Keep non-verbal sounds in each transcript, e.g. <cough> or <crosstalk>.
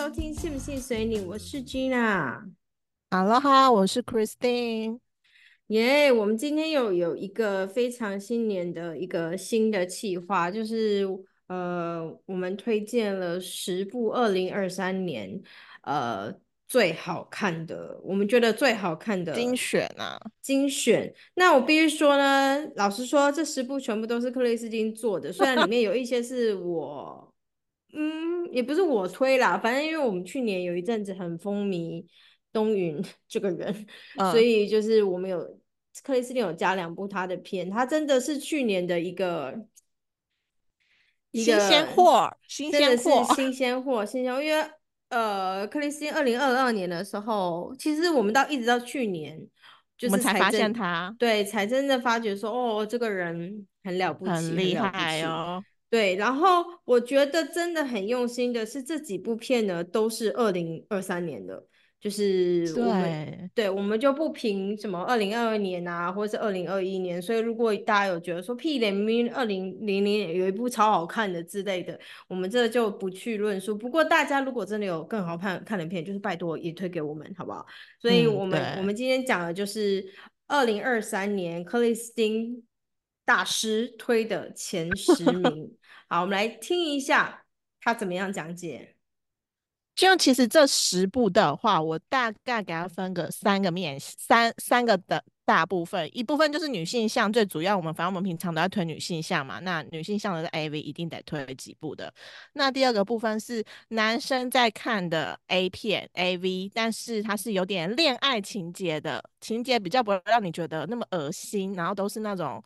迎收听《信不信随你》，我是 Gina。哈喽哈，我是 Christine。耶，我们今天有有一个非常新年的一个新的企划，就是呃，我们推荐了十部二零二三年呃最好看的，我们觉得最好看的精选啊，精选。那我必须说呢，老实说，这十部全部都是克里斯汀做的，虽然里面有一些是我，嗯，也不是我推啦，反正因为我们去年有一阵子很风靡东云 <laughs> 这个人，所以就是我们有。克里斯汀有加两部他的片，他真的是去年的一个新鲜货，新鲜货，新鲜货，新鲜。因为呃，克里斯汀二零二二年的时候，其实我们到一直到去年，就是才发现他，对，才真的发觉说，哦，这个人很了不起，很厉害哦。对，然后我觉得真的很用心的是这几部片呢，都是二零二三年的。就是我们对，我们就不评什么二零二二年啊，或者是二零二一年。所以如果大家有觉得说屁脸，明明二零零零有一部超好看的之类的，我们这就不去论述。不过大家如果真的有更好看看的片，就是拜托也推给我们，好不好？所以我们我们今天讲的就是二零二三年克里斯汀大师推的前十名。好，我们来听一下他怎么样讲解。就其实这十部的话，我大概给它分个三个面，三三个的大部分，一部分就是女性向，最主要我们反正我们平常都在推女性向嘛，那女性向的 A V 一定得推几部的。那第二个部分是男生在看的 A 片 A V，但是它是有点恋爱情节的，情节比较不会让你觉得那么恶心，然后都是那种。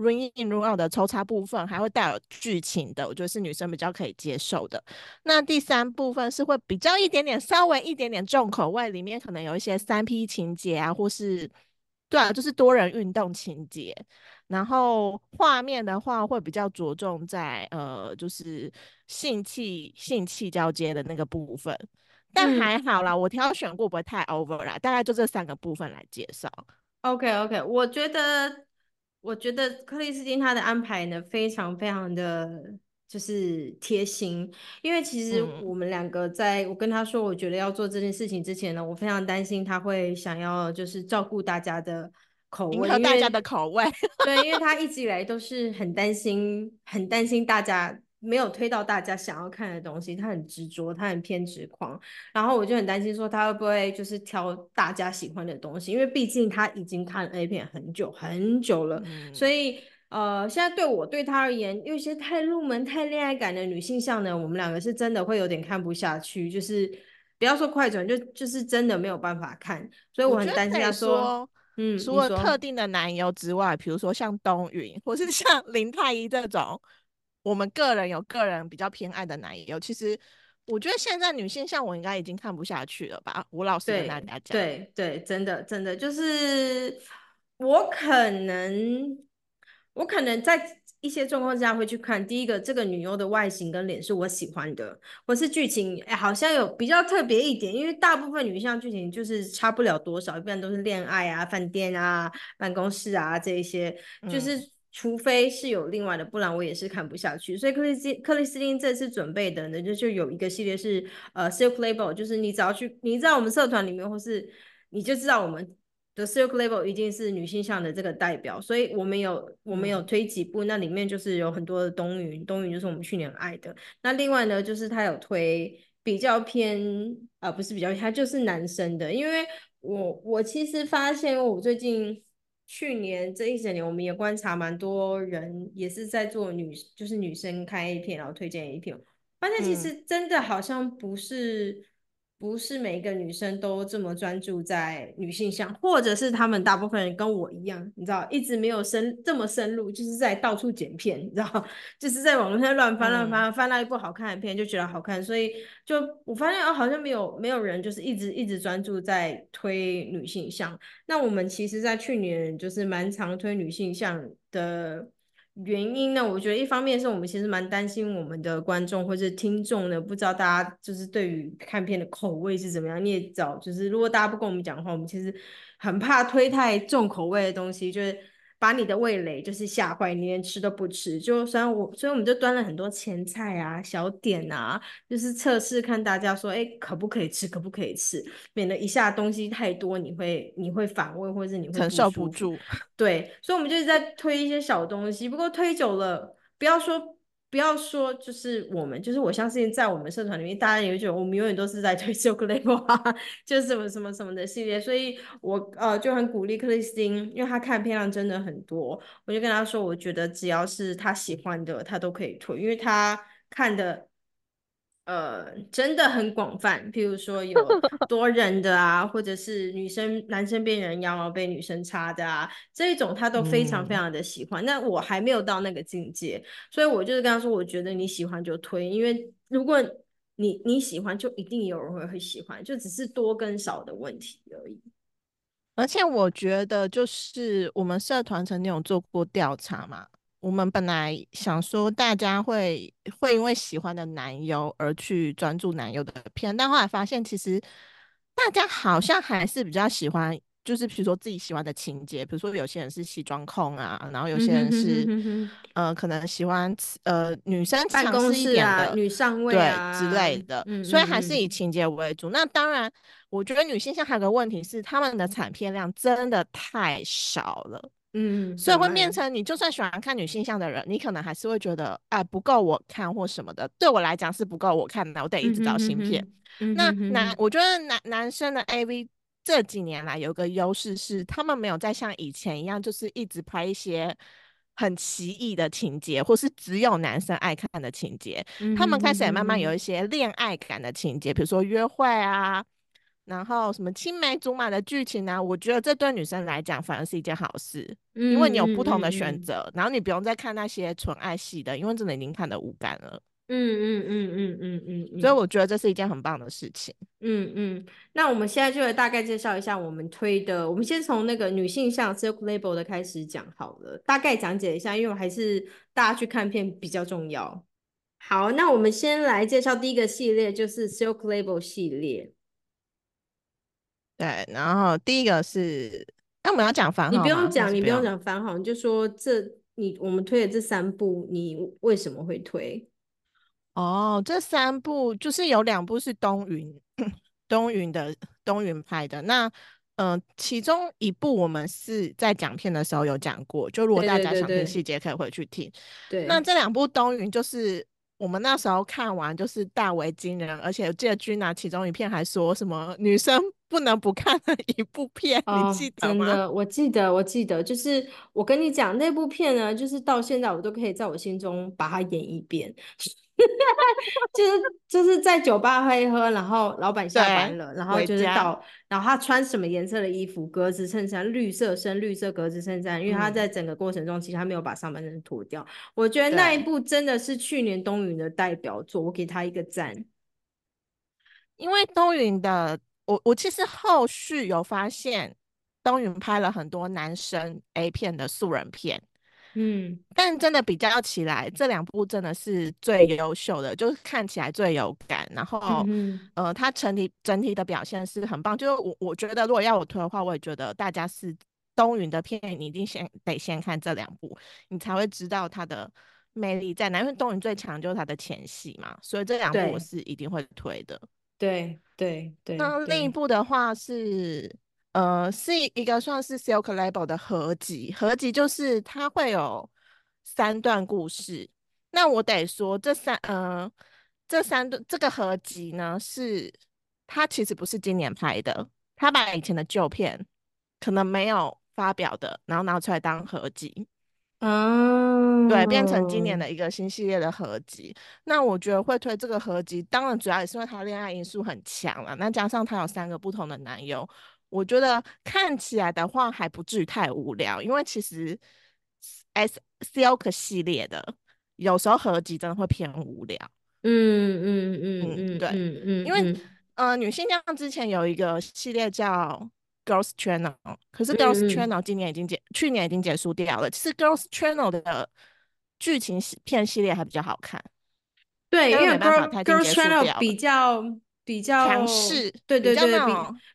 Run in run out 的抽插部分还会带有剧情的，我觉得是女生比较可以接受的。那第三部分是会比较一点点稍微一点点重口味，里面可能有一些三 P 情节啊，或是对啊，就是多人运动情节。然后画面的话会比较着重在呃，就是性器性器交接的那个部分。但还好啦，我挑选过不会太 over 啦，大概就这三个部分来介绍。OK OK，我觉得。我觉得克里斯汀他的安排呢，非常非常的就是贴心，因为其实我们两个在我跟他说，我觉得要做这件事情之前呢，我非常担心他会想要就是照顾大家的口味，迎合大家的口味。<laughs> 对，因为他一直以来都是很担心，很担心大家。没有推到大家想要看的东西，他很执着，他很偏执狂，然后我就很担心说他会不会就是挑大家喜欢的东西，因为毕竟他已经看 A 片很久很久了，所以呃，现在对我对他而言，有些太入门、太恋爱感的女性向呢，我们两个是真的会有点看不下去，就是不要说快转，就就是真的没有办法看，所以我很担心他说，嗯，除了特定的男优之外，比如说像东云或是像林太医这种。我们个人有个人比较偏爱的男友，其实我觉得现在女性像我应该已经看不下去了吧？吴老师跟大家讲，对对，真的真的就是我可能我可能在一些状况下会去看第一个这个女优的外形跟脸是我喜欢的，或是剧情哎好像有比较特别一点，因为大部分女性剧情就是差不了多少，一般都是恋爱啊、饭店啊、办公室啊这一些，就是。除非是有另外的，不然我也是看不下去。所以克里斯克里斯汀这次准备的呢，就就有一个系列是呃 Silk Label，就是你只要去，你在我们社团里面，或是你就知道我们的 Silk Label 一定是女性向的这个代表。所以我们有我们有推几部，那里面就是有很多的冬云，冬云就是我们去年爱的。那另外呢，就是他有推比较偏呃不是比较偏，他就是男生的，因为我我其实发现我最近。去年这一整年，我们也观察蛮多人，也是在做女，就是女生开 A 片，然后推荐 A 片，发现其实真的好像不是。不是每一个女生都这么专注在女性向，或者是他们大部分人跟我一样，你知道，一直没有深这么深入，就是在到处剪片，你知道，<laughs> 就是在网络上乱翻乱翻，翻到一部好看的片就觉得好看，所以就我发现哦，好像没有没有人就是一直一直专注在推女性向。那我们其实，在去年就是蛮常推女性向的。原因呢？我觉得一方面是我们其实蛮担心我们的观众或者听众呢，不知道大家就是对于看片的口味是怎么样。你也知道，就是如果大家不跟我们讲的话，我们其实很怕推太重口味的东西。就是把你的味蕾就是吓坏，你连吃都不吃。就虽然我，所以我们就端了很多前菜啊、小点啊，就是测试看大家说，哎，可不可以吃，可不可以吃，免得一下东西太多，你会你会反胃，或者你会承受不住。对，所以我们就是在推一些小东西，不过推久了，不要说。不要说，就是我们，就是我相信在我们社团里面，大家也会觉得我们永远都是在推 Joker <laughs> 啊，就是什么什么什么的系列，所以我呃就很鼓励克里斯汀，因为她看片量真的很多，我就跟她说，我觉得只要是他喜欢的，他都可以推，因为他看的。呃，真的很广泛，譬如说有 <laughs> 多人的啊，或者是女生、男生变人妖被女生插的啊，这一种他都非常非常的喜欢。那我还没有到那个境界，所以我就是跟他说，我觉得你喜欢就推，因为如果你你喜欢，就一定有人会会喜欢，就只是多跟少的问题而已。而且我觉得，就是我们社团曾经有做过调查嘛。我们本来想说大家会会因为喜欢的男优而去专注男优的片，但后来发现其实大家好像还是比较喜欢，就是比如说自己喜欢的情节，比如说有些人是西装控啊，然后有些人是呃可能喜欢呃女生强势一点的女上位对之类的，所以还是以情节为主。那当然，我觉得女性向还有个问题是，他们的产片量真的太少了。嗯，所以会变成你就算喜欢看女性向的人，你可能还是会觉得哎不够我看或什么的。对我来讲是不够我看的，我得一直找新片。那男，我觉得男男生的 AV 这几年来有个优势是，他们没有再像以前一样，就是一直拍一些很奇异的情节，或是只有男生爱看的情节。他们开始也慢慢有一些恋爱感的情节，比如说约会啊。然后什么青梅竹马的剧情呢？我觉得这对女生来讲反而是一件好事，因为你有不同的选择，然后你不用再看那些纯爱系的，因为真的已经看得无感了。嗯嗯嗯嗯嗯嗯，所以我觉得这是一件很棒的事情。嗯嗯，那我们现在就来大概介绍一下我们推的，我们先从那个女性向 Silk Label 的开始讲好了，大概讲解一下，因为我还是大家去看片比较重要。好，那我们先来介绍第一个系列，就是 Silk Label 系列。对，然后第一个是，那我们要讲番号你不用讲，你不用讲番号，你就说这你我们推的这三部，你为什么会推？哦，这三部就是有两部是东云 <laughs> 东云的东云拍的，那嗯，其中一部我们是在讲片的时候有讲过，就如果大家想听细节，可以回去听。对，那这两部东云就是我们那时候看完就是大为惊人，而且记得君拿其中一片还说什么女生。不能不看的一部片，你记得吗？真的，我记得，我记得，就是我跟你讲那部片呢，就是到现在我都可以在我心中把它演一遍。<laughs> 就是就是在酒吧喝一喝，然后老板下班了，然后就是到，然后他穿什么颜色的衣服？格子衬衫，绿色深绿色格子衬衫，因为他在整个过程中其实他没有把上半身脱掉。我觉得那一部真的是去年冬云的代表作，我给他一个赞。因为冬云的。我我其实后续有发现，东云拍了很多男生 A 片的素人片，嗯，但真的比较起来，这两部真的是最优秀的，就是看起来最有感，然后呃，他整体整体的表现是很棒。就是我我觉得，如果要我推的话，我也觉得大家是东云的片，你一定先得先看这两部，你才会知道他的魅力在哪。因为东云最强就是他的前戏嘛，所以这两部我是一定会推的。对对对，那另一部的话是，呃，是一个算是 Silk Label 的合集，合集就是它会有三段故事。那我得说，这三，呃，这三段这个合集呢，是它其实不是今年拍的，它把以前的旧片可能没有发表的，然后拿出来当合集。嗯，对，变成今年的一个新系列的合集。那我觉得会推这个合集，当然主要也是因为他恋爱因素很强了。那加上他有三个不同的男友，我觉得看起来的话还不至于太无聊。因为其实 S Silk 系列的有时候合集真的会偏无聊。嗯嗯嗯嗯，对，嗯嗯，因为呃，女性向之前有一个系列叫。Girls Channel，可是 Girls Channel 今年已经结，去年已经结束掉了。其实 Girls Channel 的剧情片系列还比较好看。对，因为 Girls Channel 比较比较强势，对对对，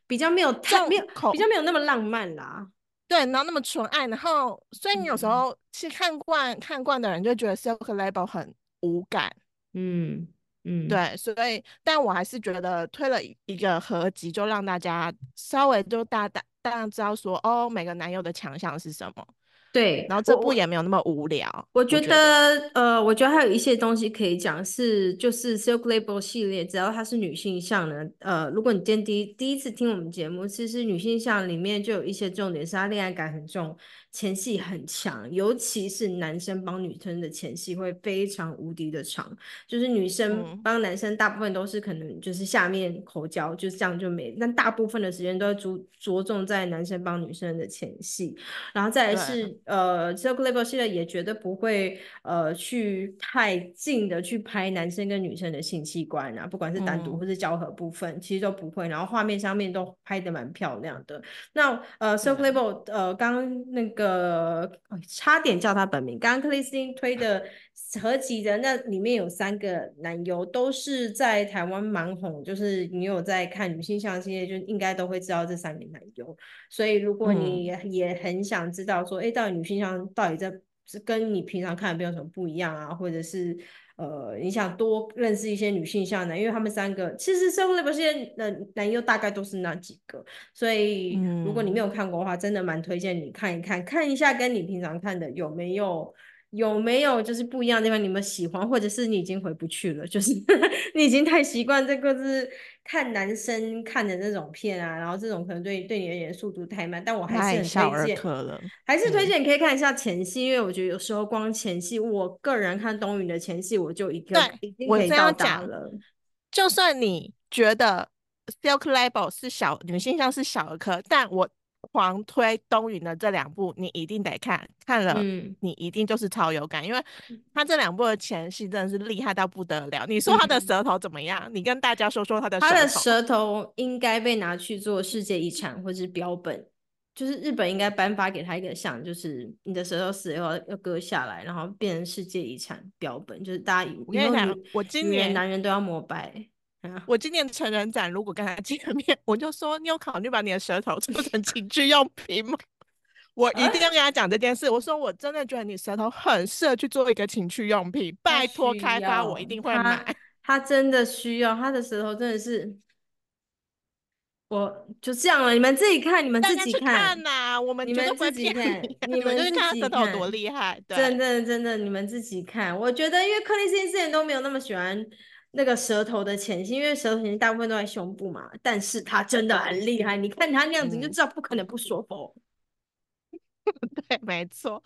比较没有太没有比较没有那么浪漫啦。对，然后那么纯爱，然后所以你有时嗯候其实看惯看惯的人就觉得 Silk Label 很无感，嗯嗯，对，所以但我还是觉得推了一一个合集，就让大家稍微就大大大家知道说，哦，每个男友的强项是什么，对然后这部也没有那么无聊，我觉得，得，呃，我觉得还有一些东西可以讲，是就是 Silk Label 系列，只要它是女性向的，呃，如果你今天第一第一次听我们节目，其实女性向里面就有一些重点，是它恋爱感很重，前戏很强，尤其是男生帮女生的前戏会非常无敌的长，就是女生嗯，帮男生大部分都是可能就是下面口交，就是这样就没，但大部分的时间都会着着重在男生帮女生的前戏。然后再来，是呃，Silk Label 系列也绝对不会呃去太近的去拍男生跟女生的性器官啊，不管是单独或嗯，是交合部分，其实都不会。然后画面上面都拍的蛮漂亮的。那呃对，Label 呃，刚刚那个、哦差点叫他本名，刚刚克里斯汀推的合集的那里面有三个男优，都是在台湾蛮红，就是你有在看女性向系列，就应该都会知道这三名男优。所以如果你嗯，也也很想知道说，哎，到底女性向到底在是跟你平常看的片有什么不一样啊，或者是呃，你想多认识一些女性向的，因为他们三个其实社会那些男男优大概都是那几个，所以如果你没嗯，有看过的话，真的蛮推荐你看一看，看一下跟你平常看的有没有。有没有就是不一样的地方？你们喜欢，或者是你已经回不去了？<laughs> 就是你已经太习惯这个是看男生看的那种片啊，然后这种可能对对你而言速度太慢，但我还是很推荐，了，还是推嗯，荐你可以看一下前戏，因为我觉得有时候光前戏，我个人看东云的前戏，我就一对，个已经可以到达了。就算你觉得 Silk Label 是小女性向是小儿科，但我狂推东云的这两部，你一定得看，看了嗯你一定就是超有感，因为他这两部的前戏真的是厉害到不得了。你说他的嗯，舌头怎么样？你跟大家说说他的他舌头。的舌头应该被拿去做世界遗产或是标本，就是日本应该颁发给他一个项，就是你的舌头死以后要割下来，然后变成世界遗产标本，就是大家以后我今年男人都要膜拜。啊，我今年成人展如果跟他见面，<laughs> 我就说你有考虑把你的舌头做成情趣用品吗？我一定要跟他讲这件事。我说我真的觉得你舌头很适合去做一个情趣用品，拜托开发，我一，定会买。他他真的需要，他的舌头真的是，我就这样了，你们自己看，你们自己去看看，呐、我们你们自己看，你、们就去们自己看他舌头有多，厉害。真，的真的，你们自己看。我觉得，因为克里斯汀之前都没有那么喜欢那个舌头的前戏，因为舌头前戏大部分都在胸部嘛，但是他真的很厉害，你看他那样子，你就嗯，知道不可能不说否。<laughs> 对，没错。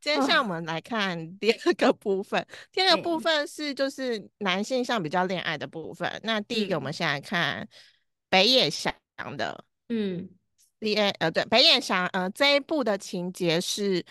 接下来我啊，们来看第二个部分，第二个部哎，分是就是男性上比较恋爱的部分。那第一个我们嗯先来看北野祥的嗯，D A 呃，对，北野祥，呃，这一部的情节是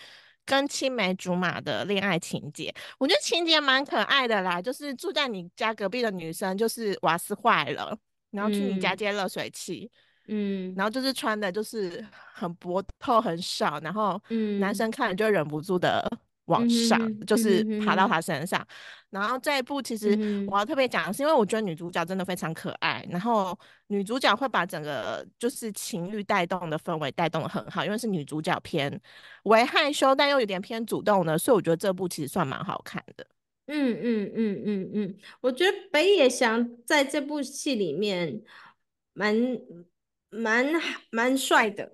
跟青梅竹马的恋爱情节，我觉得情节蛮可爱的啦，就是住在你家隔壁的女生就是瓦斯坏了，然后去你家嗯。接热水器。嗯。然嗯后就是穿的就是很薄透很少，然后男嗯。生看了就忍不住的往上，嗯就是爬到他身上。然后这一部其实我。要特别讲的是，因为我觉得女主角真的非常可爱，然后女主角会把整个就是情欲带动的氛围带动的很好，因为是女主角偏为害羞但又有点偏主动的，所以我觉得这部其实算蛮好看的。嗯嗯嗯嗯嗯，我觉得北野祥在这部戏里面蛮蛮蛮帅的，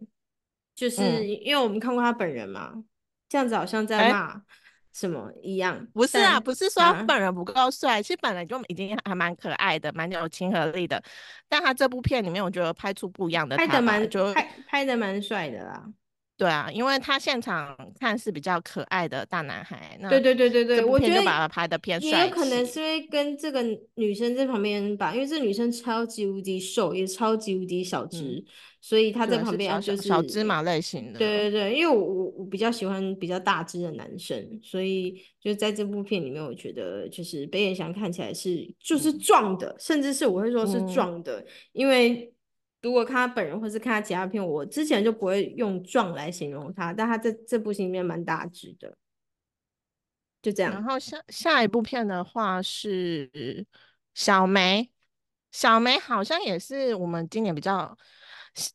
就是嗯，因为我们看过他本人嘛，这样子好像在哎。骂什么一样，不是啊，不是说他啊。本人不够帅，其实本来就已经还蛮可爱的，蛮有亲和力的。但他这部片里面，我觉得拍出不一样的拍的蛮就拍拍的蛮帅的啦。对啊，因为他现场看是比较可爱的大男孩，那对对对对对，我觉得把他拍的偏帅也有可能是气。因为跟这个女生在旁边吧，因为这女生超级无敌瘦，也超级无敌小嗯，只，所以他在旁边就是小小芝麻类型的。对对对，因为我我我比较喜欢比较大只的男生，所以就在这部片里面，我觉得就是北野祥看起来是就是嗯壮的，甚至是我会说是嗯，壮的，因为如果看他本人或是看他其他片，我之前就不会用壮来形容他，但他在这部戏里面蛮大只的，就这样。然后下下一部片的话是小梅，小梅好像也是我们今年比较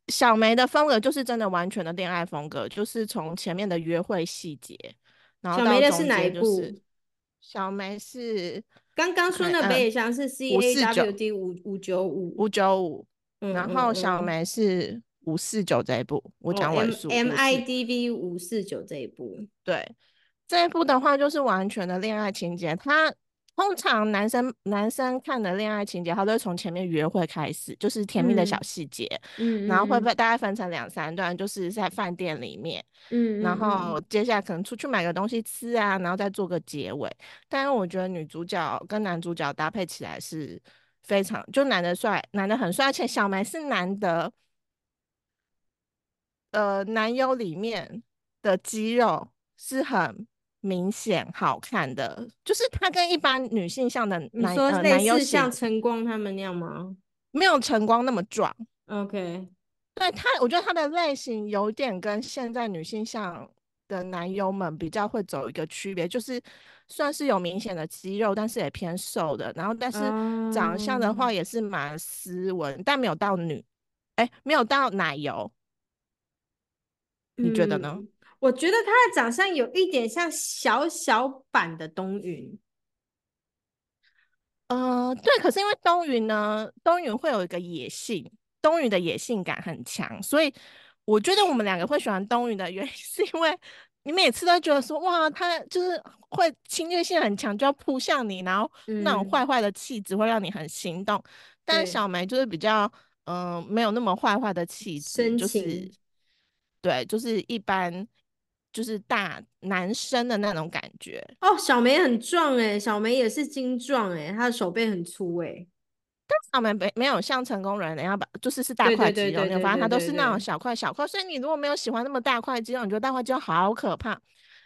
小梅的风格就是真的完全的恋爱风格，就是从前面的约会细节，然后到中小梅的是哪一部？小梅是刚刚说那嗯北野香是 C A 549 W D 五五九五，五九五，嗯然后小梅是五四九这一部，我哦讲尾数 M I 549 D V 五四九这一部，对，这一部的话就是完全的恋爱情节。他通常男生男生看的恋爱情节，他都会从前面约会开始，就是甜蜜的小嗯细节，嗯然后会嗯被大概分成两三段，就是在饭店里面，嗯嗯嗯后接下来可能出去买个东西吃啊，然后再做个结尾。但是我觉得女主角跟男主角搭配起来是非常，就男的帅，男的很帅，而且小梅是男的。呃，男优里面的肌肉是很明显好看的，就是他跟一般女性向的你说类男呃男优似像晨光他们那样吗没有晨光那么壮。？OK，对他，我觉得他的类型有点跟现在女性向的男优们比较会走一个区别，就是算是有明显的肌肉，但是也偏瘦的，然后但是长相的话哦也是蛮斯文，但没有到女，哎，没有到奶油。你觉得呢？嗯我觉得他的长相有一点像小小版的东云，呃，对，可是因为东云呢，东云会有一个野性，东云的野性感很强，所以我觉得我们两个会喜欢东云的原因，<laughs> 是因为你每次都觉得说，哇，他就是会侵略性很强，就要扑向你，然后那种嗯。坏坏的气质会让你很心动。但小梅就是比较，嗯、没有那么坏坏的气质，就是情对，就是一般，就是大男生的那种感觉。哦，小梅很壮诶，小梅也是精壮诶，她的手背很粗诶。他们没没有像成功人那样把，就是是大块肌肉，你有发现它对对都是那种小块小块，所以你如果没有喜欢那么大块肌肉，你觉得大块肌肉好可怕。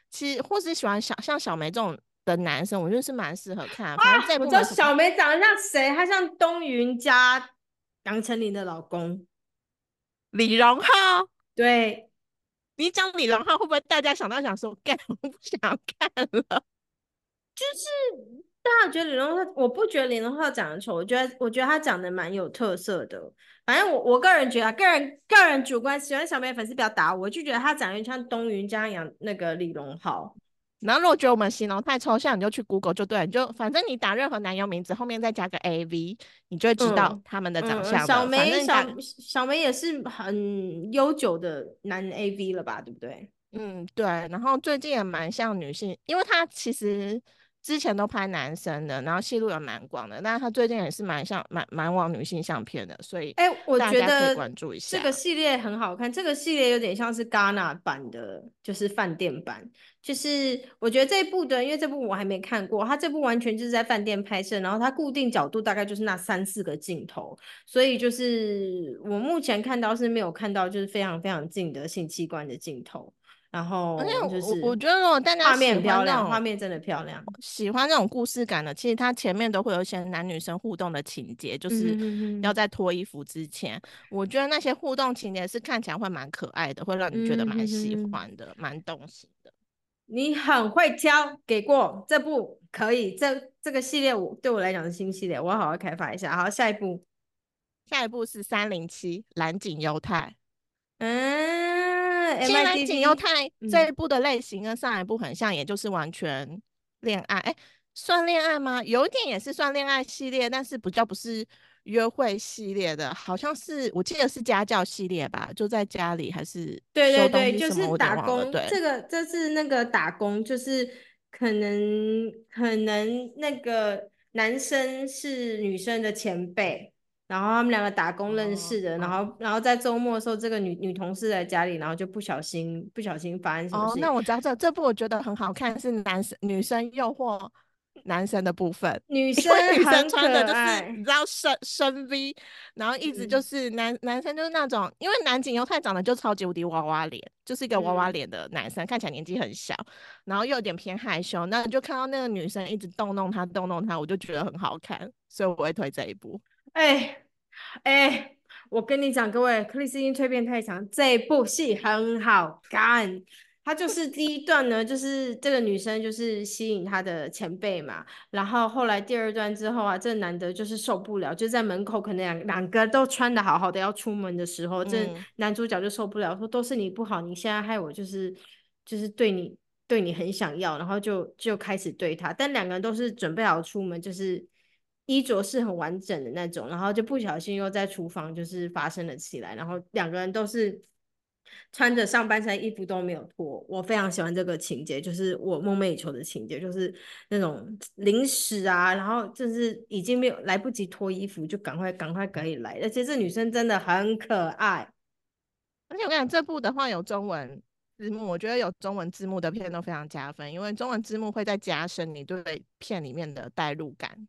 其实或是喜欢小像小梅这种的男生，我觉得是蛮适合看的。反正这我知道部没什么小梅长得像谁，她像东云加杨丞琳的老公。李荣浩，对，你讲李荣浩会不会大家想到想说，干我不想看了？就是大家觉得李荣浩，我不觉得李荣浩长得丑，我觉得我觉得他长得蛮有特色的。反正我我个人觉得，个人个人主观喜欢小美粉丝不要打我，我就觉得他长得像东云家养那个李荣浩。然后如果觉得我们形容太抽象，你就去 Google 就对了，你就反正你打任何男优名字后面再加个 AV，你就会知道嗯他们的长嗯，相的。小反梅小小梅也是很悠久的男 AV 了吧，对不对？嗯，对，然后最近也蛮像女性，因为他其实之前都拍男生的，然后戏路也蛮广的，但是他最近也是蛮像蛮蛮往女性相片的，所以哎、我觉得关注一下。这个系列很好看，这个系列有点像是戛纳版的，就是饭店版。就是我觉得这一部的，因为这部我还没看过，它这部完全就是在饭店拍摄，然后它固定角度大概就是那三四个镜头，所以就是我目前看到是没有看到就是非常非常近的性器官的镜头，然后我就是我觉得，如果大家画面喜很漂亮，画面真的漂亮。喜欢那种故事感的，其实它前面都会有一些男女生互动的情节，就是要在脱衣服之前，我觉得那些互动情节是看起来会蛮可爱的，会让你觉得蛮喜哼欢的，蛮动心的。你很会挑，给过这部可以，这这个系列我对我来讲是新系列，我要好好开发一下。好，下一部，下一部是三零七蓝景犹太。嗯其实蓝景又太嗯这一部的类型跟上一部很像，也就是完全恋爱。哎，算恋爱吗？有一点也是算恋爱系列，但是比较不是约会系列的，好像是我记得是家教系列吧，就在家里还是对对对，就是打。工，对，这个这是那个打工，就是可能可能那个男生是女生的前辈。然后他们两个打工认识的，然哦后然后在周末的时候，这个女女同事在家里，然后就不小心不小心发生什么哦，事情，那我知道这这部我觉得很好看，是男生女生诱惑男生的部分。女因生为女生穿的就是爱你知道深深 V，然后一直就嗯是男、男生就是那种，因为男警犹太长得就超级无敌娃娃脸，就是一个娃娃嗯脸的男生，看起来年纪很小，然后又有点偏害羞，那你就看到那个女生一直动弄他动弄他，我就觉得很好看，所以我会推这一部。哎哎，我跟你讲，各位，克里斯汀蜕变太强，这部戏很好看，他就是第一段呢，就是这个女生就是吸引他的前辈嘛，然后后来第二段之后啊，这男的就是受不了，就在门口可能两两个都穿的好好的要出门的时候，这男主角就受不了，说都是你不好，你现在害我就是就是对你对你很想要，然后就就开始对他，但两个人都是准备好出门，就是衣着是很完整的那种，然后就不小心又在厨房就是发生了起来，然后两个人都是。穿着上半身衣服都没有脱，我非常喜欢这个情节，就是我梦寐以求的情节，就是那种临时啊，然后就是已经没有来不及脱衣服，就赶快赶快可以来，而且这女生真的很可爱。而且我跟你讲，这部的话有中文字幕，我觉得有中文字幕的片都非常加分，因为中文字幕会在加深你对片里面的代入感。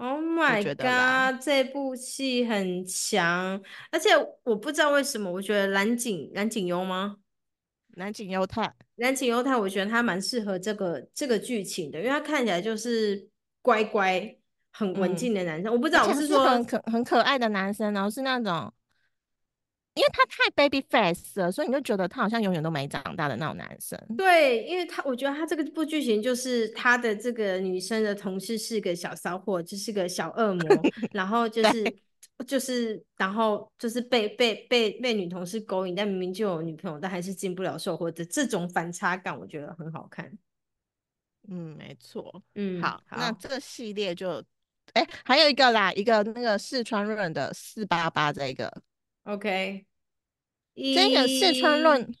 Oh my god！这部戏很强，而且我不知道为什么，我觉得蓝景蓝景优吗？蓝景优太，蓝景优太，我觉得他蛮适合这个这个剧情的，因为他看起来就是乖乖、很文静的男生。我不知道，我是说很可很可爱的男生，然后是那种。因为他太 baby face 了，所以你就觉得他好像永远都没长大的那种男生。对，因为他我觉得他这个部剧情就是他的这个女生的同事是个小骚货，就是个小恶魔，<laughs> 然后就是就是然后就是被被被被女同事勾引，但明明就有女朋友，但还是进不了售货的这种反差感，我觉得很好看。嗯，没错。嗯，好，那这个系列就哎还有一个啦，一个那个四川润的四八八这个。OK。这个四川润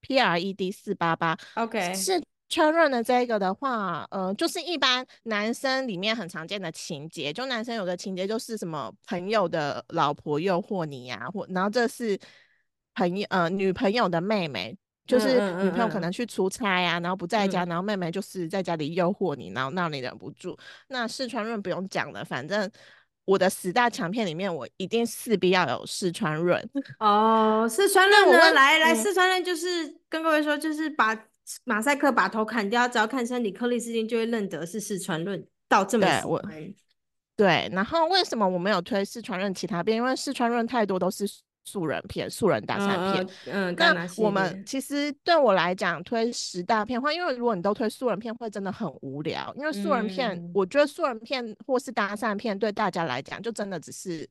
P R E D 四八八，OK，四川润的这个的话，呃，就是一般男生里面很常见的情节，就男生有个情节就是什么朋友的老婆诱惑你呀，或然后这是朋友呃女朋友的妹妹，就是女朋友可能去出差啊，然后不在家，然后妹妹就是在家里诱惑你，然后让你忍不住。那四川润不用讲了，反正。我的十大强片里面，我一定势必要有四川润 <laughs> 哦。四川润呢？来来，四川润就是跟各位说，就是把马赛克把头砍掉，只要看身体，颗粒事情就会认得是四川润。到这么喜欢，对。然后为什么我没有推四川润其他片？因为四川润太多都是。素人片、素人大三片，嗯，那我们其实对我来讲推十大片话，因为如果你都推素人片，会真的很无聊。因为素人片，我觉得素人片或是搭讪片对大家来讲，就真的只是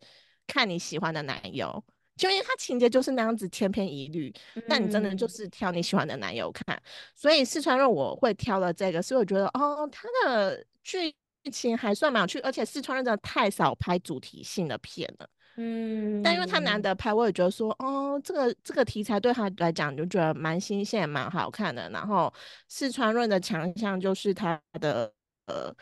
看你喜欢的男友，就因为他情节就是那样子千篇一律，那你真的就是挑你喜欢的男友看。所以四川肉我会挑了这个，所以我觉得哦，他的剧情还算蛮有趣，而且四川人真的太少拍主题性的片了。嗯，但因为他难得拍，我也觉得说，哦，这个这个题材对他来讲就觉得蛮新鲜、蛮好看的。然后四川润的强项就是他的呃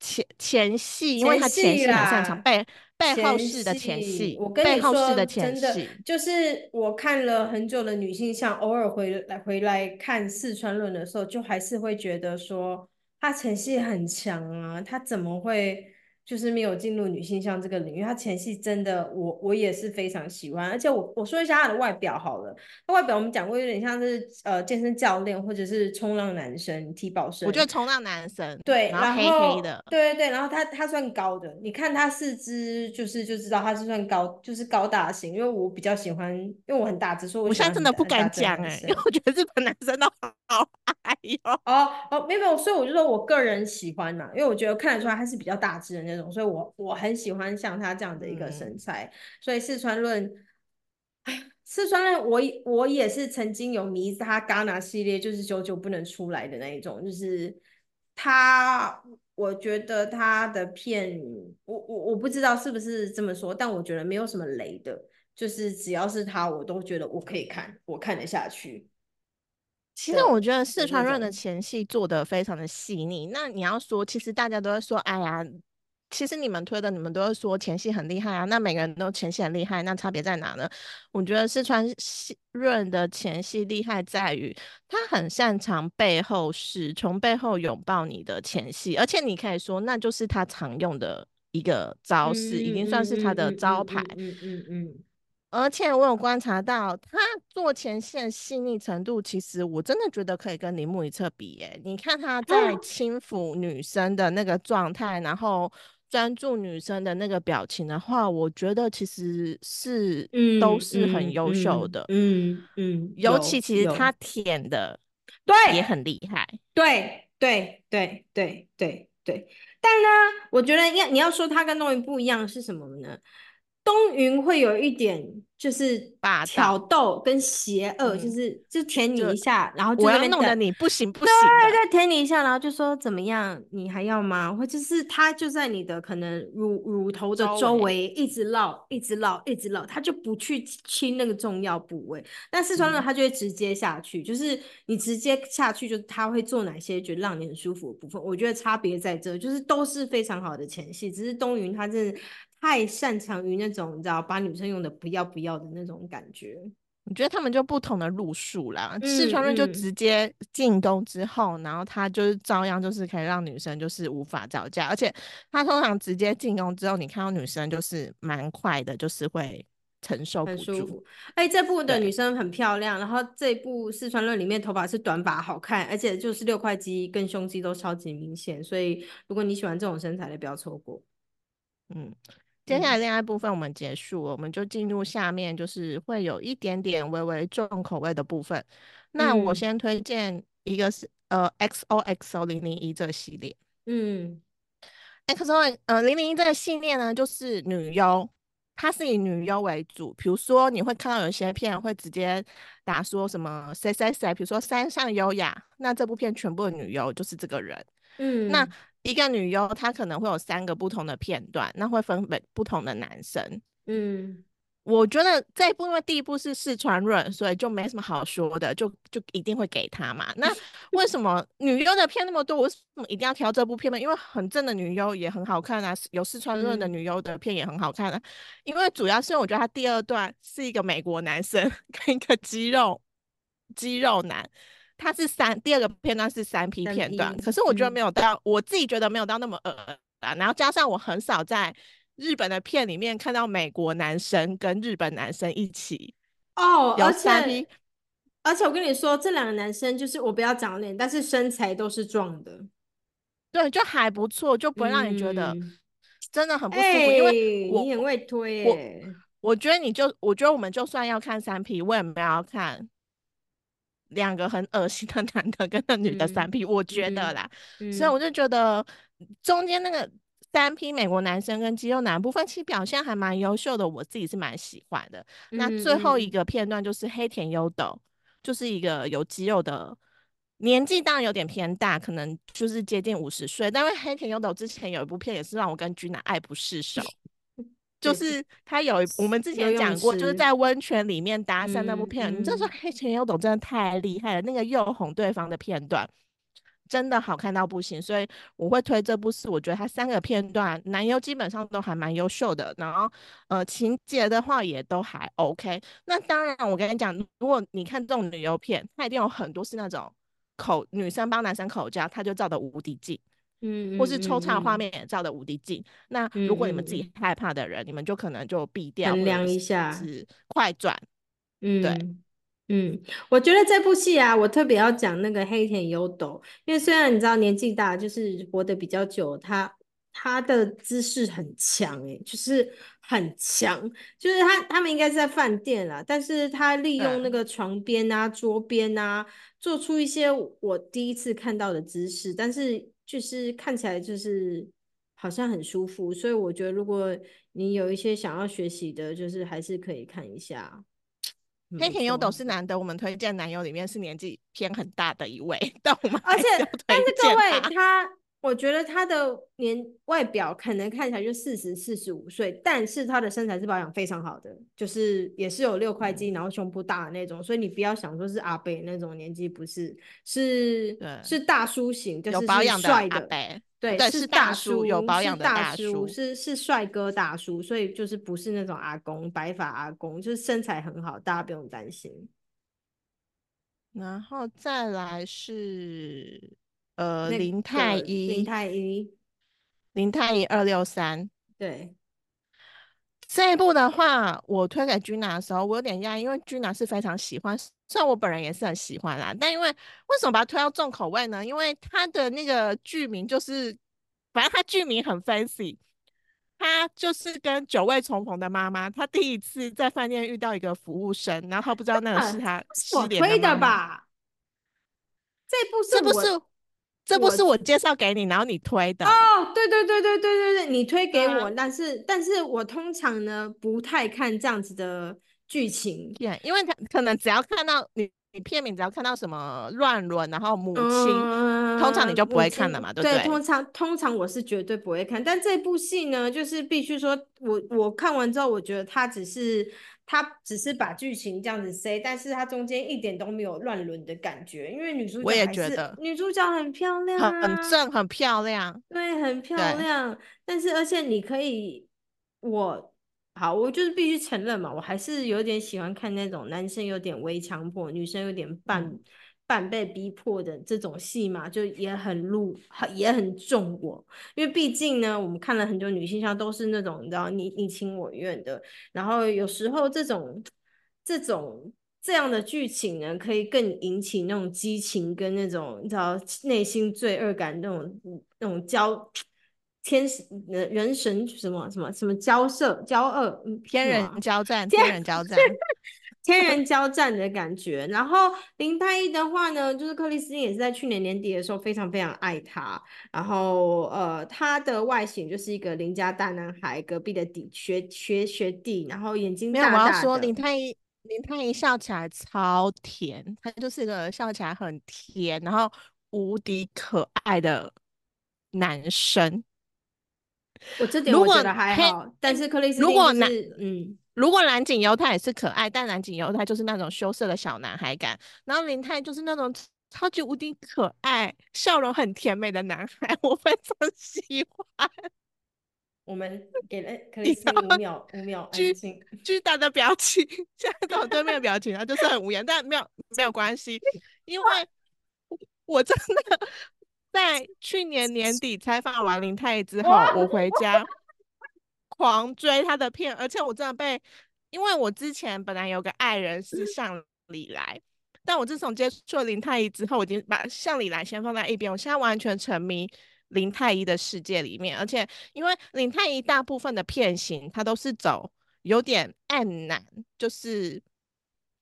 前前戏，因为他前戏很擅长背背后式的前戏。我跟你说，真的，就是我看了很久的女性像，偶尔回来回来看四川论的时候，就还是会觉得说他前戏很强啊，他怎么会？就是没有进入女性向这个领域，他前戏真的，我我也是非常喜欢。而且我我说一下他的外表好了，他外表我们讲过，有点像是呃健身教练或者是冲浪男生、体保生。我觉得冲浪男生对，然后黑黑的，对对对，然后他他算高的，你看他四肢就是就知道他是算高，就是高大型。因为我比较喜欢，因为我很大只，所以我现在真的不敢讲哎，因为我觉得日本男生都好矮哟。哦哦，没有没有，所以我就说我个人喜欢嘛，因为我觉得看得出来他是比较大只的那。所以，我我很喜欢像他这样的一个身材。所以，四川论，四川论，我我也是曾经有迷他戛纳系列，就是久久不能出来的那一种。就是他，我觉得他的片，我我我不知道是不是这么说，但我觉得没有什么雷的，就是只要是他，我都觉得我可以看，我看得下去。其实我觉得四川润的前戏做的非常的细腻。那你要说，其实大家都在说，哎呀。其实你们推的，你们都会说前戏很厉害啊。那每个人都前戏很厉害，那差别在哪呢？我觉得四川润的前戏厉害在于，他很擅长背后是从背后拥抱你的前戏，而且你可以说那就是他常用的一个招式，已经算是他的招牌。嗯嗯嗯。而且我有观察到，他做前线细腻程度，其实我真的觉得可以跟铃木一侧比。耶。你看他在轻抚女生的那个状态，然后专注女生的那个表情的话，我觉得其实是都嗯是很嗯优秀嗯的，嗯嗯，尤其其实他舔的对也很厉害。对对对对对对，但呢，我觉得要你要说他跟东云不一样是什么呢？东云会有一点就是把挑逗跟邪恶，就嗯是就舔你一下，然后就我要弄得你不行不行对，对，舔你一下，然后就说怎么样，你还要吗？或者是他就在你的可能乳乳头的周围一直绕，一直绕，一直绕，他就不去亲那个重要部位。但四川热嗯他就会直接下去，就是你直接下去，就是他会做哪些觉得让你很舒服的部分。我觉得差别在这，就是都是非常好的前戏，只是东云他真的太擅长于那种你知道把女生用的不要不要的那种感觉。我觉得他们就不同的路数啦。四嗯川润就嗯直接进攻之后，然后他就是照样就是可以让女生就是无法招架，而且他通常直接进攻之后，你看到女生就是蛮快的，就是会承受不住。很舒服。哎，这部的女生很漂亮，然后这部四川论里面头发是短发，好看，而且就是六块肌跟胸肌都超级明显，所以如果你喜欢这种身材的，不要错过。嗯，接下来嗯恋爱部分我们结束了，我们就进入下面，就是会有一点点微微重口味的部分。那我嗯先推荐一个是呃 XOXO 零零一这个系列。嗯 XO 呃零零一这个系列呢，就是女优，它是以女优为主。比如说你会看到有些片会直接打说什么谁谁谁，比如说山上优雅，那这部片全部的女优就是这个人。嗯，那一个女优她可能会有三个不同的片段，那会分为不同的男生。嗯我觉得这一部因为第一部是四川润，所以就没什么好说的，就就一定会给他嘛。那 <laughs> 为什么女优的片那么多，我为什么一定要挑这部片呢？因为很正的女优也很好看啊，有四川润的嗯女优的片也很好看啊。因为主要是我觉得他第二段是一个美国男生 <laughs> 跟一个肌肉肌肉男。他是三第二个片段是三 P 片段，可是我觉得嗯没有到，我自己觉得没有到那么恶啊。然后加上我很少在日本的片里面看到美国男生跟日本男生一起哦，而且而且我跟你说，这两个男生就是我不要长脸，但是身材都是壮的，对，就还不错，就不会让你觉得嗯真的很不舒服。哎，因为我你很会推我，我觉得你就我觉得我们就算要看三 P，我也没有要看两个很恶心的 <laughs> 男的跟那女的三嗯 P，、我觉得嗯啦。所以嗯我就觉得中间那个三 P 美国男生跟肌肉男部分，其实表现还蛮优秀的，我自己是蛮喜欢的。那嗯最后一嗯个片段就是黑田优斗，就是一个有肌肉的。年纪当然有点偏大，可能就是接近五十岁。但因为黑田优斗之前有一部片也是让我跟君娜爱不释手，<laughs> 就是他有一我们之前讲过，就是在温泉里面搭讪那部嗯片，你这时候嗯黑田优斗真的太厉害了，那个又哄对方的片段真的好看到不行，所以我会推这部是我觉得他三个片段男优基本上都还蛮优秀的，然后呃情节的话也都还 OK。那当然我跟你讲，如果你看这种女优片，它一定有很多是那种口女生帮男生口交，他就照的无敌近。嗯，或是抽插画嗯，面也照的无敌近。那如果你们自己嗯害怕的人，你们就可能就避掉，衡量一下是快转。嗯，对嗯嗯，我觉得这部戏啊，我特别要讲那个黑田优斗，因为虽然你知道年纪大，就是活得比较久，他他的姿势很强，诶，就是很强，就是他他们应该是在饭店啦，但是他利用那个床边啊、桌边啊，做出一些我第一次看到的姿势，但是就是看起来就是好像很舒服，所以我觉得如果你有一些想要学习的，就是还是可以看一下。黑田优斗错是难得，我们推荐男友里面是年纪偏很大的一位，<laughs> 但我们而且但是各位他。<laughs> 他，我觉得他的年外表可能看起来就四十四十五岁，但是他的身材是保养非常好的，就是也是有六块肌，嗯然后胸部大的那种，所以你不要想说是阿北那种年纪，不是，是是大叔型，就有是有保养的。阿北，对，对，是是大叔，有保是养的大叔。是是帅哥大叔，所以就是不是那种阿公，白发阿公，就是身材很好，大家不用担心。然后再来是呃那林太个林一，太一，林太一二六三。对，这一部的话，我推给君娜的时候，我有点讶异，因为君娜是非常喜欢，虽然我本人也是很喜欢啦，但因为为什么把它推到重口味呢？因为它的那个剧名就是，反正它剧名很 fancy，她就是跟久未重逢的妈妈，她第一次在饭店遇到一个服务生，然后她不知道那个是她 <laughs> 失我联推的。吧？这部是不是我是这不是我介绍给你，然后你推的。哦，对对对对对对对，你推给我，但是但是我通常呢不太看这样子的剧情。片，因为他可能只要看到你，你片名只要看到什么乱伦，然后母亲，嗯，通常你就不会看了嘛，对不对，对？通常通常我是绝对不会看，但这部戏呢，就是必须说，我我看完之后，我觉得它只是它只是把剧情这样子塞，但是他中间一点都没有乱伦的感觉，因为女主角我也觉得女主角很漂亮很正，很漂亮。对，很漂亮。但是而且你可以，我好，我就是必须承认嘛，我还是有点喜欢看那种男生有点微强迫，女生有点半、嗯半被逼迫的这种戏嘛，就也很入，很也很重我。因为毕竟呢，我们看了很多女性像都是那种你知道你你情我愿的，然后有时候这种这种这样的剧情呢，可以更引起那种激情跟那种你知道内心罪恶感那种那种交天使呃人神什么什么什么交涉交恶嗯天人交战，天天人交战。天人交战的感觉。然后林太一的话呢，就是克里斯汀也是在去年年底的时候非常非常爱他。然后呃，他的外形就是一个邻家大男孩，隔壁的弟学学学弟，然后眼睛没有，大我要说林太一，林太一笑起来超甜，他就是一个笑起来很甜，然后无敌可爱的男生。我这点如果我觉得还好，但是克里斯汀就如果男是嗯。如果蓝景优他也是可爱，但蓝景优他就是那种羞涩的小男孩感，然后林泰就是那种超级无敌可爱、笑容很甜美的男孩，<laughs> 我非常喜欢。我们给了克里斯汀五秒，五秒安巨静。巨大的表情，现在在我对面的表情，他就是很无言，但没有没有关系，因为我真的 <laughs> 在去年年底采访完林泰之后，我回家狂追他的片，而且我真的被，因为我之前本来有个爱人是向里来，但我自从接触了林太医之后，我已经把向里来先放在一边，我现在完全沉迷林太医的世界里面，而且因为林太医大部分的片型，他都是走有点暗男，就是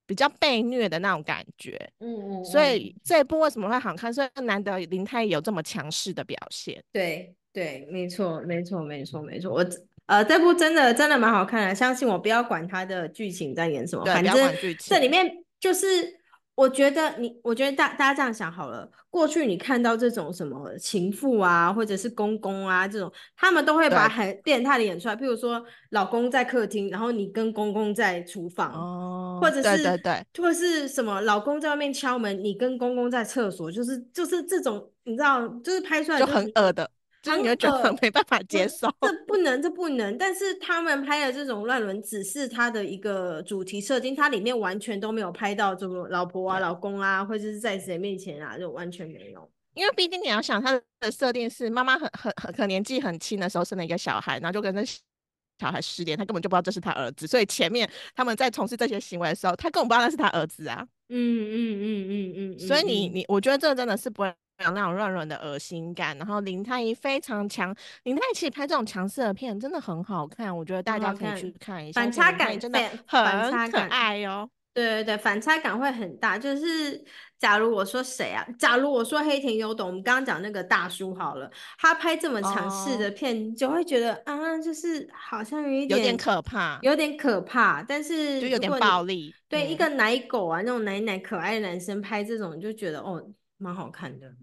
比较被虐的那种感觉，嗯嗯，所以这一部为什么会好看？所以难得林太医有这么强势的表现。对对，没错没错没错没错，我呃这部真的真的蛮好看的，相信我，不要管它的剧情在演什么，反正管剧情这里面就是。我觉得你，我觉得大大家这样想好了。过去你看到这种什么情妇啊，或者是公公啊这种，他们都会把很变态的演出来。譬如说，老公在客厅，然后你跟公公在厨房，哦或者是对对对，或者是什么，老公在外面敲门，你跟公公在厕所，就是就是这种，你知道，就是拍出来就就很恶的，就是你会觉得恶没办法接受。这不能，这不能。但是他们拍的这种乱伦，只是他的一个主题设定，它里面完全都没有拍到这个老婆啊、老公啊，或者是在谁面前啊，就完全没有。因为毕竟你要想，他的设定是妈妈很很很可能年纪很轻的时候生了一个小孩，然后就跟那小孩失联，他根本就不知道这是他儿子，所以前面他们在从事这些行为的时候，他根本不知道那是他儿子啊。嗯嗯嗯嗯嗯。所以你嗯你，我觉得这个真的是不会有那种乱伦的恶心感。然后林太医非常强，林太医其实拍这种强势的片真的很好看，我觉得大家可以去看一下。反差而且林太医真的很可爱哦。对对对，反差感会很大。就是假如我说谁啊？假如我说黑田优斗，我们刚刚讲那个大叔好了，他拍这么强势的哦片，就会觉得啊，就是好像有一点有点可怕，有点可怕。但是就有点暴力。对，一嗯个奶狗啊，那种奶奶可爱的男生拍这种，就觉得哦，蛮好看的。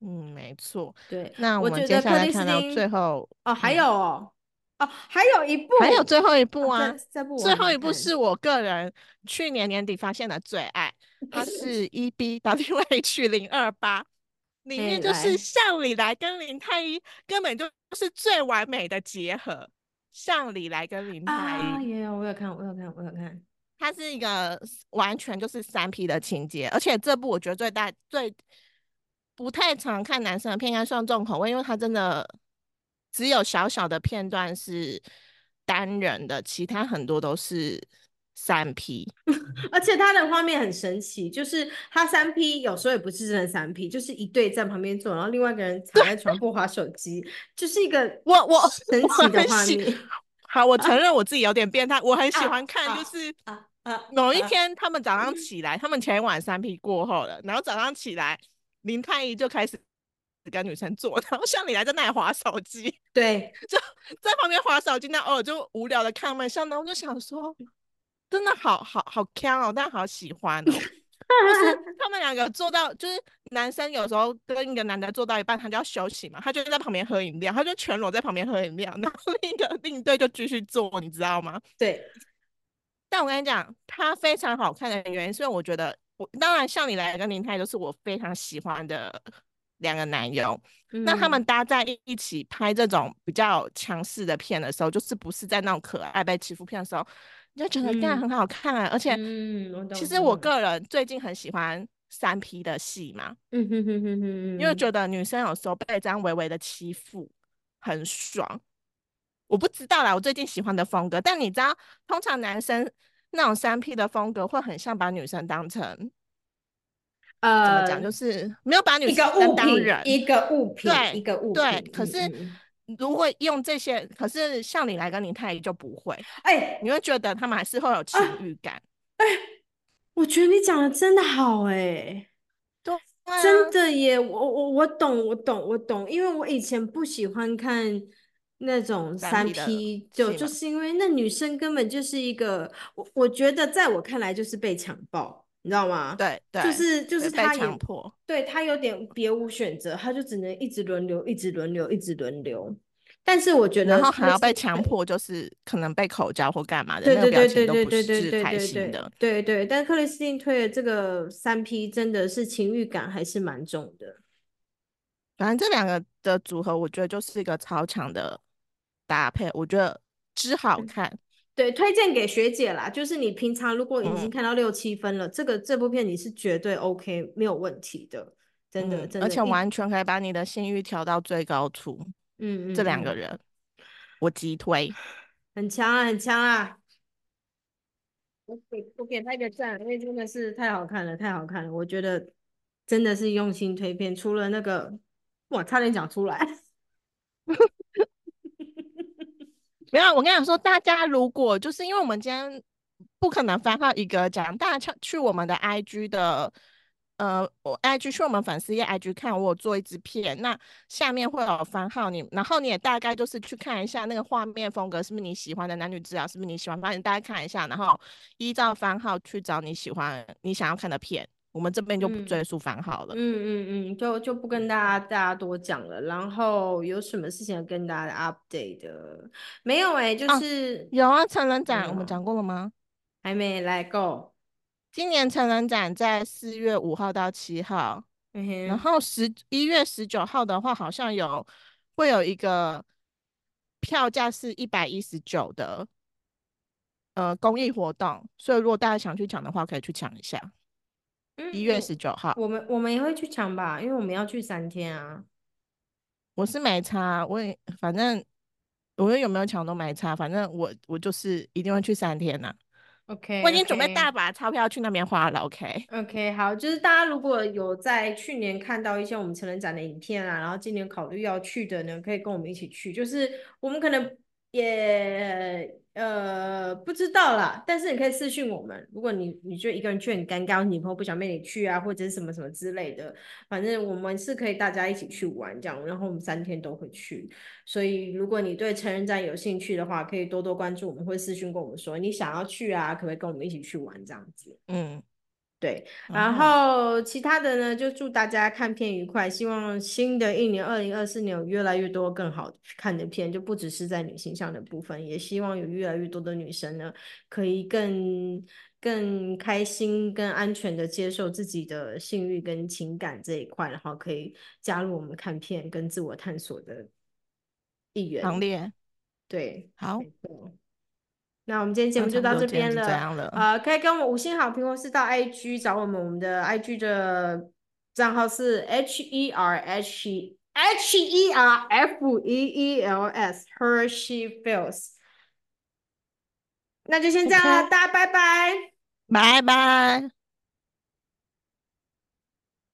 嗯，没错。对，那我们接下来看到最后，哦，还嗯有哦，哦，还有一部，还有最后一部哦啊，部最后一部是我个人去年年底发现的最爱，它是 <laughs> E B W H 零二八，里面哎就是来向里来跟林太一根本就是最完美的结合，向里来跟林太啊，一，也有，我有看，我有看，我有看。它是一个完全就是三 P 的情节，而且这部我觉得最大最不太常看男生的片，应该算重口味，因为它真的只有小小的片段是单人的，其他很多都是三 P，<laughs> 而且它的画面很神奇，就是它三 P 有时候也不是真的三 P，就是一对在旁边坐，然后另外一个人 <laughs> 躺在床铺划手机，就是一个我我神奇的画面。好，我承认我自己有点变态，我很喜欢看，就是某一天他们早上起来，他们前一晚三 P 过后了，然后早上起来林太医就开始跟女生做，然后像你来在那里划手机，<laughs> 对，就在旁边划手机，那偶尔就无聊的看们，像那我就想说。真的好好好 can 哦，但好喜欢哦。就是 <laughs> 他们两个做到，就是男生有时候跟一个男的做到一半，他就要休息嘛，他就在旁边喝饮料，他就全裸在旁边喝饮料，<laughs> 然后另一个另一队就继续做，你知道吗？对。但我跟你讲，他非常好看的原因，是因为我觉得我当然像你来跟林泰都是我非常喜欢的两个男友。那他们搭在一起拍这种比较强势的片的时候，就是不是在那种可爱被欺负片的时候。就觉得这样很好看啊，而且，其实我个人最近很喜欢三 P 的戏嘛，嗯哼哼哼哼，因为觉得女生有时候被这样微微的欺负很爽。我不知道啦，我最近喜欢的风格，但你知道，通常男生那种三 P 的风格会很像把女生当成，呃，怎么讲，就是没有把女生当人，一个物品，对，一个物品，对，可是。如果用这些，可是像你来跟你太太就不会，哎，你会觉得他们还是会有情欲感，哎，我觉得你讲的真的好，哎，对，真的耶，我我我懂，我懂，我懂，因为我以前不喜欢看那种三 P，就就是因为那女生根本就是一个，我我觉得在我看来就是被强暴。你知道吗？对对，就是就是他强迫，对他有点别无选择，他就只能一直轮流，一直轮流，一直轮流。但是我觉得，然后还要被强迫，就是可能被口交或干嘛的，对对对对对对对对开心的。对对，但克里斯汀推的这个三 P 真的是情欲感还是蛮重的。反正这两个的组合，我觉得就是一个超强的搭配，我觉得之好看。对，推荐给学姐啦。就是你平常如果已经看到六七分了，这个这部片你是绝对 OK 没有问题的，真的真的，而且完全可以把你的性欲调到最高处。嗯嗯，这两个人我急推，<laughs> 很强啊，很强啊！我给我给他一个赞，因为真的是太好看了，太好看了。我觉得真的是用心推片，除了那个，我差点讲出来。<laughs> 没有，我跟你说，大家如果就是因为我们今天不可能翻号一个讲，大家去我们的 IG 的，呃，我 IG 去我们粉丝页 IG 看，我做一支片，那下面会有番号，你然后你也大概就是去看一下那个画面风格是不是你喜欢的男女治疗是不是你喜欢，反正大家看一下，然后依照番号去找你喜欢你想要看的片。我们这边就不赘述番号了。嗯嗯嗯，就就不跟大家大家多讲了。然后有什么事情要跟大家 update 的？没有哎，就是有啊，成人展我们讲过了吗？还没来够。今年成人展在四月五号到七号，嗯然后十一月十九号的话，好像有会有一个票价是一百一十九的呃公益活动，所以如果大家想去抢的话，可以去抢一下。一月十九号，我们我们也会去抢吧，因为我们要去三天啊。我是没差，我也反正我有没有抢都没差，反正我我就是一定会去三天呐。OK，我已经准备大把钞票去那边花了。OK，OK，好，就是大家如果有在去年看到一些我们成人展的影片啊，然后今年考虑要去的呢，可以跟我们一起去。就是我们可能也。呃，不知道啦，但是你可以私信我们。如果你你觉得一个人去很尴尬，女朋友不想陪你去啊，或者是什么什么之类的，反正我们是可以大家一起去玩这样。然后我们三天都会去，所以如果你对成人展有兴趣的话，可以多多关注我们，会私信跟我们说你想要去啊，可不可以跟我们一起去玩这样子？嗯。对，然后其他的呢，就祝大家看片愉快。希望新的一年二零二四年有越来越多更好看的片，就不只是在女性上的部分，也希望有越来越多的女生呢，可以更更开心、更安全的接受自己的性欲跟情感这一块，然后可以加入我们看片跟自我探索的一员行列。对，好。那我们今天节目就到这边了，呃，可以跟我们五星好评，或是到 IG 找我们，我们的 IG 的账号是 H E R H H E R F E E L S Hershey Feels。那就先这样了，大家拜拜。拜拜。